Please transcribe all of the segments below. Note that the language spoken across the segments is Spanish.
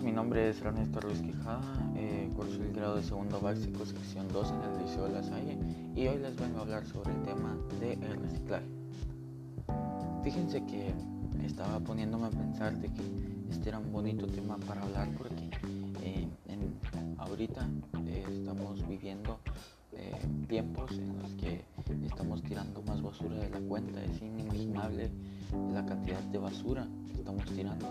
nombre es Ernesto Ruiz Quijada, eh, curso el grado de segundo básico, sección 2 en el Liceo de La Salle y hoy les vengo a hablar sobre el tema del reciclaje. Fíjense que estaba poniéndome a pensar de que este era un bonito tema para hablar porque eh, ahorita eh, estamos viviendo tiempos en los que estamos tirando más basura de la cuenta, es inimaginable la cantidad de basura que estamos tirando.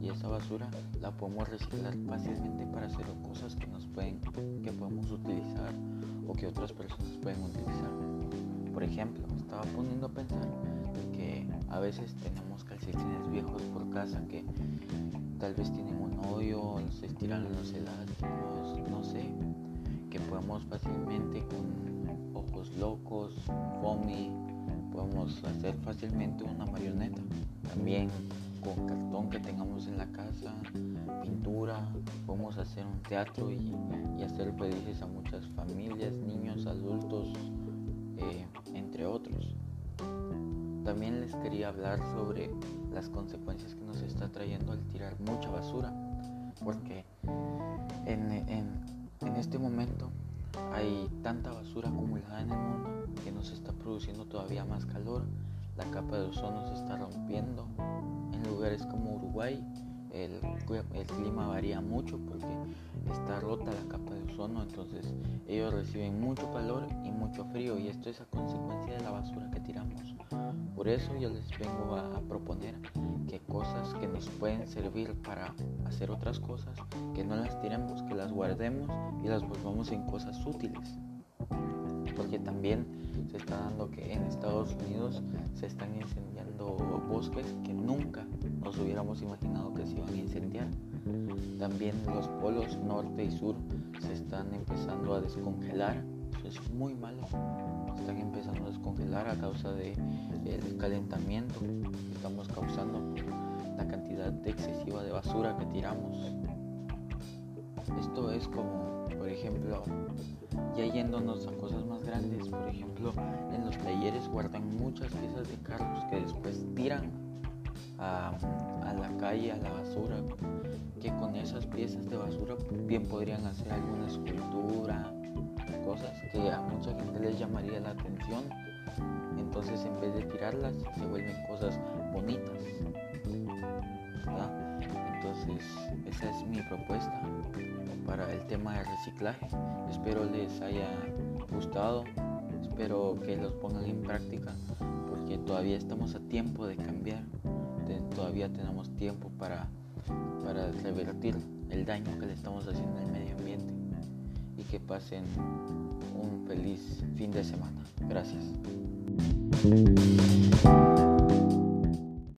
Y esa basura la podemos reciclar fácilmente para hacer cosas que nos pueden que podemos utilizar o que otras personas pueden utilizar. Por ejemplo estaba poniendo a pensar que a veces tenemos calcetines viejos por casa que tal vez tienen un hoyo se estiran los elásticos no sé que podemos fácilmente con ojos locos foamy podemos hacer fácilmente una marioneta. También con cartón que tengamos en la casa, pintura, podemos hacer un teatro y, hacer felices a muchas familias, niños, adultos, eh, entre otros. También les quería hablar sobre las consecuencias que nos está trayendo al tirar mucha basura, porque en, en este momento hay tanta basura produciendo todavía más calor. La capa de ozono se está rompiendo. En lugares como Uruguay el, clima varía mucho porque está rota la capa de ozono, entonces ellos reciben mucho calor y mucho frío y esto es a consecuencia de la basura que tiramos. Por eso yo les vengo a, a proponer que cosas que nos pueden servir para hacer otras cosas, que no las tiremos, que las guardemos y las volvamos en cosas útiles porque también se está dando que en Estados Unidos se están incendiando bosques que nunca nos hubiéramos imaginado que se iban a incendiar. También los polos norte y sur se están empezando a descongelar. Eso es muy malo. Están empezando a descongelar a causa del el calentamiento que estamos causando la cantidad excesiva de basura que tiramos. Esto es como, por ejemplo, ya yéndonos a cosas más grandes, por ejemplo, en los talleres guardan muchas piezas de carros que después tiran a, la calle, a la basura, que con esas piezas de basura bien podrían hacer alguna escultura, cosas que a mucha gente les llamaría la atención. Entonces en vez de tirarlas se vuelven cosas bonitas. Esa es mi propuesta para el tema de reciclaje. Espero les haya gustado, espero que los pongan en práctica porque todavía estamos a tiempo de cambiar, todavía tenemos tiempo para, para revertir el daño que le estamos haciendo al medio ambiente y que pasen un feliz fin de semana. Gracias.